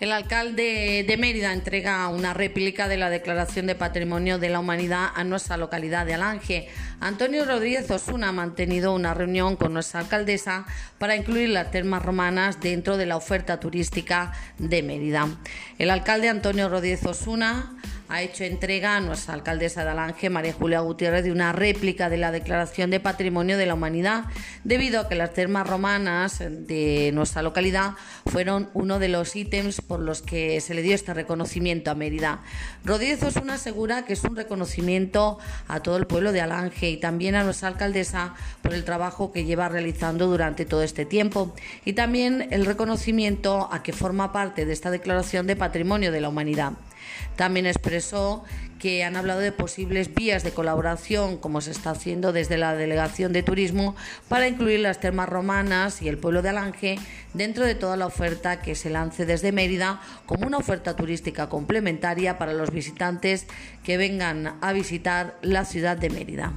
El alcalde de Mérida entrega una réplica de la Declaración de Patrimonio de la Humanidad a nuestra localidad de Alange. Antonio Rodríguez Osuna ha mantenido una reunión con nuestra alcaldesa para incluir las termas romanas dentro de la oferta turística de Mérida. El alcalde Antonio Rodríguez Osuna ha hecho entrega a nuestra alcaldesa de Alange, María Julia Gutiérrez, de una réplica de la Declaración de Patrimonio de la Humanidad, debido a que las termas romanas de nuestra localidad fueron uno de los ítems por los que se le dio este reconocimiento a Mérida. Rodríguez Osuna asegura que es un reconocimiento a todo el pueblo de Alange y también a nuestra alcaldesa por el trabajo que lleva realizando durante todo este tiempo y también el reconocimiento a que forma parte de esta Declaración de Patrimonio de la Humanidad. También expresó que han hablado de posibles vías de colaboración, como se está haciendo desde la Delegación de Turismo, para incluir las termas romanas y el pueblo de Alange dentro de toda la oferta que se lance desde Mérida como una oferta turística complementaria para los visitantes que vengan a visitar la ciudad de Mérida.